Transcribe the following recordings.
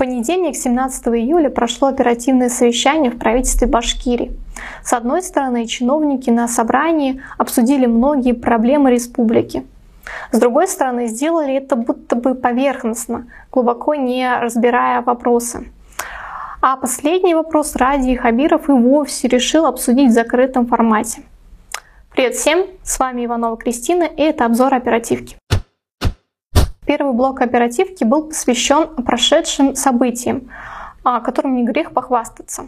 понедельник, 17 июля, прошло оперативное совещание в правительстве Башкирии. С одной стороны, чиновники на собрании обсудили многие проблемы республики. С другой стороны, сделали это будто бы поверхностно, глубоко не разбирая вопросы. А последний вопрос Ради Хабиров и вовсе решил обсудить в закрытом формате. Привет всем, с вами Иванова Кристина и это обзор оперативки. Первый блок оперативки был посвящен прошедшим событиям, которым не грех похвастаться.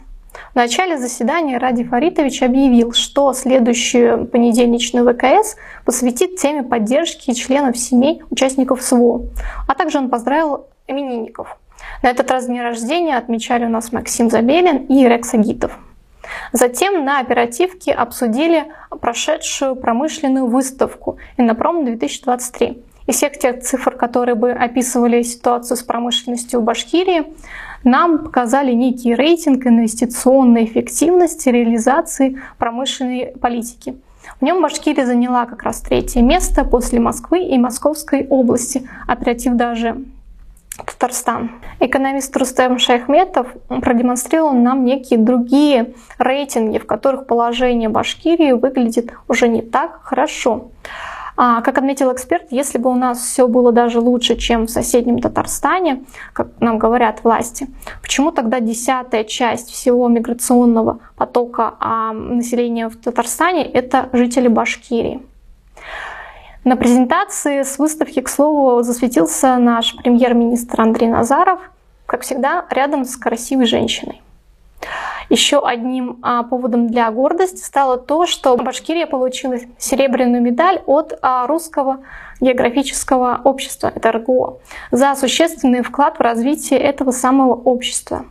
В начале заседания Ради Фаритович объявил, что следующую понедельничную ВКС посвятит теме поддержки членов семей участников СВО, а также он поздравил именинников. На этот раз день рождения отмечали у нас Максим Забелин и Рекс Агитов. Затем на оперативке обсудили прошедшую промышленную выставку «Иннопром 2023». Из всех тех цифр, которые бы описывали ситуацию с промышленностью в Башкирии, нам показали некий рейтинг инвестиционной эффективности реализации промышленной политики. В нем Башкирия заняла как раз третье место после Москвы и Московской области, оператив даже Татарстан. Экономист Рустем Шайхметов продемонстрировал нам некие другие рейтинги, в которых положение Башкирии выглядит уже не так хорошо. А, как отметил эксперт, если бы у нас все было даже лучше, чем в соседнем Татарстане, как нам говорят власти, почему тогда десятая часть всего миграционного потока а, населения в Татарстане – это жители Башкирии? На презентации с выставки, к слову, засветился наш премьер-министр Андрей Назаров, как всегда, рядом с красивой женщиной. Еще одним а, поводом для гордости стало то, что Башкирия получила серебряную медаль от а, русского географического общества, это РГО, за существенный вклад в развитие этого самого общества.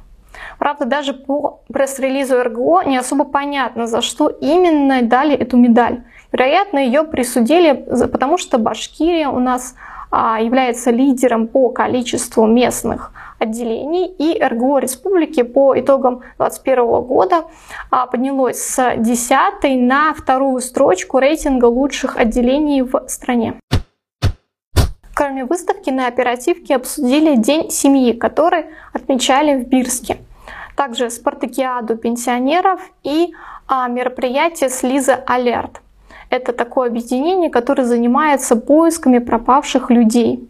Правда, даже по пресс-релизу РГО не особо понятно, за что именно дали эту медаль. Вероятно, ее присудили, потому что Башкирия у нас а, является лидером по количеству местных отделений, и РГО республики по итогам 2021 года а, поднялось с 10 на вторую строчку рейтинга лучших отделений в стране. Кроме выставки на оперативке обсудили День семьи, который отмечали в Бирске. Также спартакиаду пенсионеров и а, мероприятие с Лиза Алерт. Это такое объединение, которое занимается поисками пропавших людей.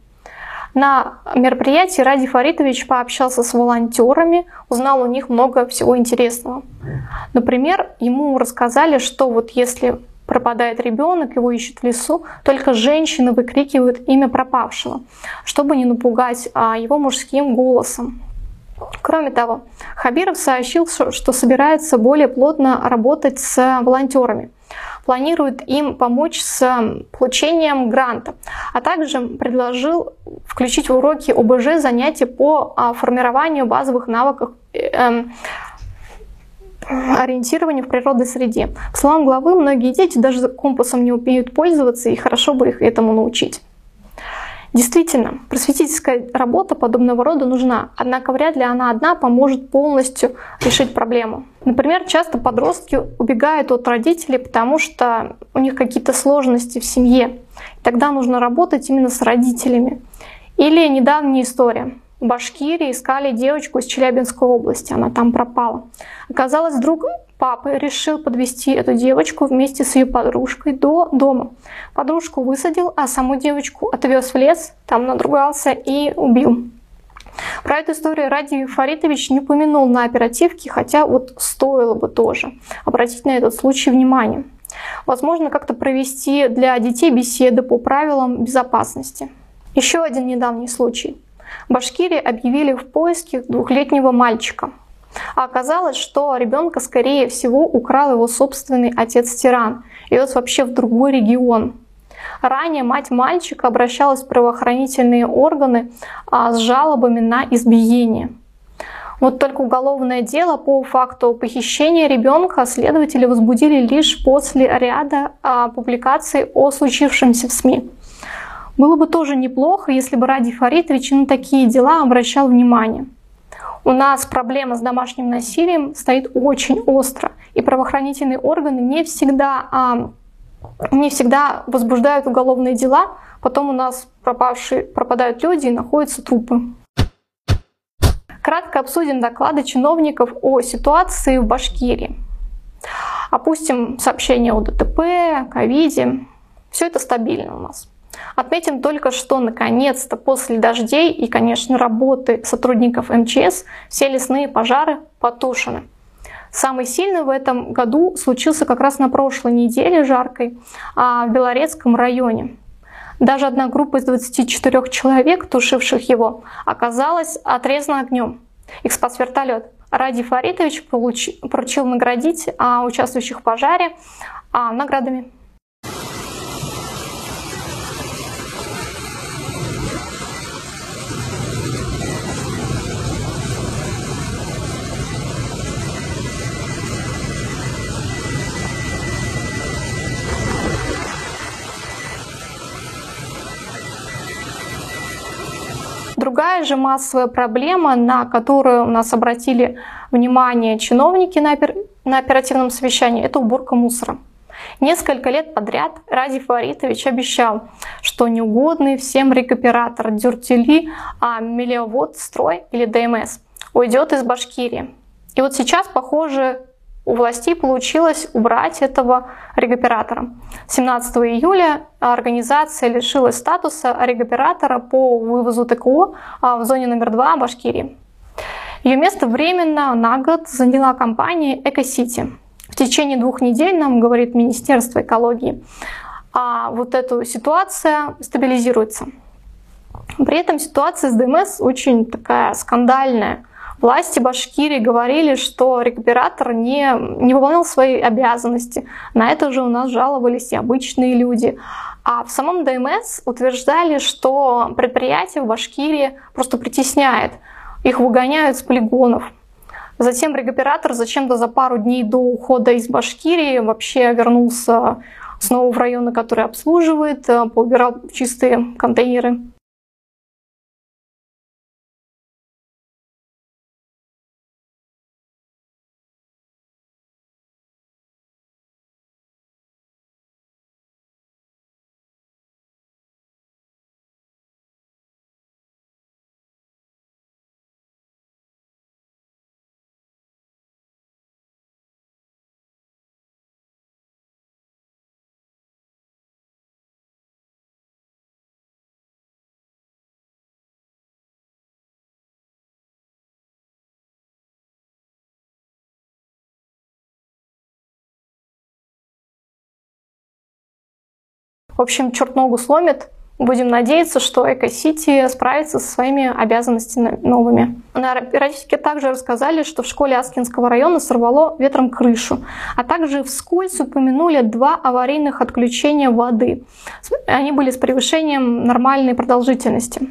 На мероприятии Ради Фаритович пообщался с волонтерами, узнал у них много всего интересного. Например, ему рассказали, что вот если пропадает ребенок, его ищут в лесу, только женщины выкрикивают имя пропавшего, чтобы не напугать а, его мужским голосом. Кроме того, Хабиров сообщил, что собирается более плотно работать с волонтерами планирует им помочь с получением гранта, а также предложил включить в уроки ОБЖ занятия по а, формированию базовых навыков э, эм, ориентированию в природной среде. По словам главы, многие дети даже компасом не умеют пользоваться, и хорошо бы их этому научить. Действительно, просветительская работа подобного рода нужна, однако вряд ли она одна поможет полностью решить проблему. Например, часто подростки убегают от родителей, потому что у них какие-то сложности в семье. Тогда нужно работать именно с родителями. Или недавняя история. В Башкирии искали девочку из Челябинской области, она там пропала. Оказалось, вдруг папа решил подвести эту девочку вместе с ее подружкой до дома. Подружку высадил, а саму девочку отвез в лес, там надругался и убил. Про эту историю Ради Фаритович не упомянул на оперативке, хотя вот стоило бы тоже обратить на этот случай внимание. Возможно, как-то провести для детей беседы по правилам безопасности. Еще один недавний случай. Башкирии объявили в поиске двухлетнего мальчика. А оказалось, что ребенка, скорее всего, украл его собственный отец-тиран и вот вообще в другой регион. Ранее мать мальчика обращалась в правоохранительные органы а, с жалобами на избиение. Вот только уголовное дело по факту похищения ребенка следователи возбудили лишь после ряда а, публикаций о случившемся в СМИ. Было бы тоже неплохо, если бы Ради Фаритович на такие дела обращал внимание у нас проблема с домашним насилием стоит очень остро, и правоохранительные органы не всегда, а, не всегда возбуждают уголовные дела, потом у нас пропавшие, пропадают люди и находятся трупы. Кратко обсудим доклады чиновников о ситуации в Башкирии. Опустим сообщения о ДТП, ковиде. Все это стабильно у нас. Отметим только, что наконец-то после дождей и, конечно, работы сотрудников МЧС все лесные пожары потушены. Самый сильный в этом году случился как раз на прошлой неделе жаркой а, в Белорецком районе. Даже одна группа из 24 человек, тушивших его, оказалась отрезана огнем. Их спас вертолет. Ради Фаритович поручил наградить а, участвующих в пожаре а, наградами. Другая же массовая проблема, на которую у нас обратили внимание чиновники на, опер... на оперативном совещании, это уборка мусора. Несколько лет подряд Ради Фаритович обещал, что неугодный всем рекуператор Дюртели, а Мелиовод Строй или ДМС уйдет из Башкирии. И вот сейчас, похоже, у властей получилось убрать этого регоператора. 17 июля организация лишилась статуса регоператора по вывозу ТКО а, в зоне номер 2 Башкирии. Ее место временно на год заняла компания «Экосити». В течение двух недель, нам говорит Министерство экологии, а вот эта ситуация стабилизируется. При этом ситуация с ДМС очень такая скандальная – Власти Башкирии говорили, что рекуператор не, не выполнял свои обязанности. На это же у нас жаловались и обычные люди. А в самом ДМС утверждали, что предприятие в Башкирии просто притесняет. Их выгоняют с полигонов. Затем рекуператор зачем-то за пару дней до ухода из Башкирии вообще вернулся снова в районы, которые обслуживает, поубирал чистые контейнеры. В общем, черт ногу сломит. Будем надеяться, что Эко-Сити справится со своими обязанностями новыми. На оперативке также рассказали, что в школе Аскинского района сорвало ветром крышу, а также вскользь упомянули два аварийных отключения воды. Они были с превышением нормальной продолжительности.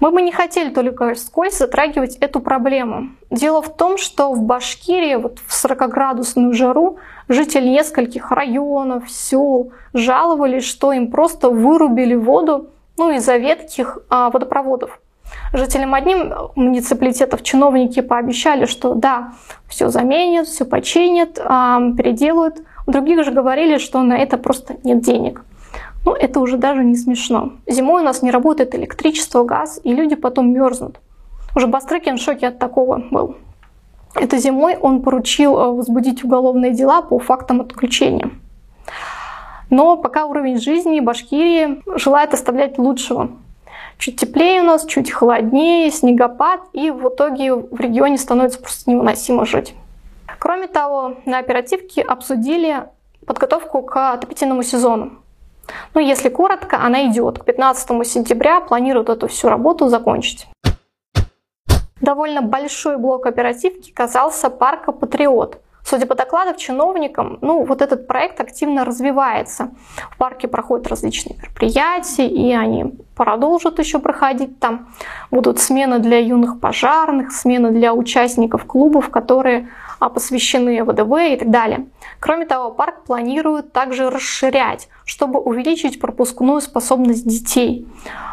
Мы бы не хотели только вскользь затрагивать эту проблему. Дело в том, что в Башкирии вот в 40-градусную жару жители нескольких районов, сел жаловались, что им просто вырубили воду ну, из-за ветких а, водопроводов. Жителям одним муниципалитетов чиновники пообещали, что да, все заменят, все починят, а, переделают. У других же говорили, что на это просто нет денег. Ну, это уже даже не смешно. Зимой у нас не работает электричество, газ, и люди потом мерзнут. Уже Бастрыкин в шоке от такого был. Это зимой он поручил э, возбудить уголовные дела по фактам отключения. Но пока уровень жизни Башкирии желает оставлять лучшего. Чуть теплее у нас, чуть холоднее, снегопад, и в итоге в регионе становится просто невыносимо жить. Кроме того, на оперативке обсудили подготовку к отопительному сезону. Ну, если коротко, она идет. К 15 сентября планируют эту всю работу закончить. Довольно большой блок оперативки касался парка «Патриот». Судя по докладам чиновникам, ну, вот этот проект активно развивается. В парке проходят различные мероприятия, и они продолжат еще проходить там. Будут смены для юных пожарных, смены для участников клубов, которые а, посвящены ВДВ и так далее. Кроме того, парк планирует также расширять, чтобы увеличить пропускную способность детей.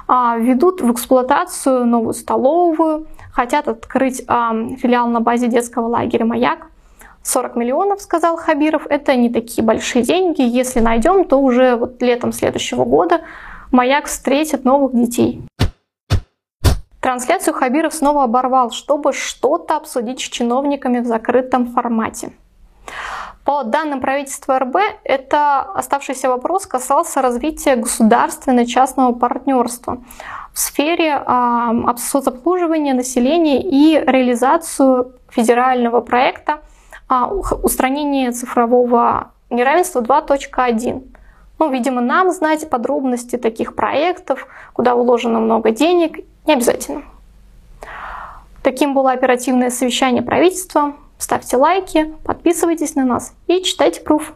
А, ведут в эксплуатацию новую столовую, хотят открыть филиал на базе детского лагеря «Маяк». 40 миллионов, сказал Хабиров, это не такие большие деньги. Если найдем, то уже вот летом следующего года «Маяк» встретит новых детей. Трансляцию Хабиров снова оборвал, чтобы что-то обсудить с чиновниками в закрытом формате. По данным правительства РБ, это оставшийся вопрос касался развития государственно-частного партнерства в сфере э, соцобслуживания населения и реализацию федерального проекта э, устранения цифрового неравенства 2.1. Ну, видимо, нам знать подробности таких проектов, куда вложено много денег, не обязательно. Таким было оперативное совещание правительства. Ставьте лайки, подписывайтесь на нас и читайте пруф.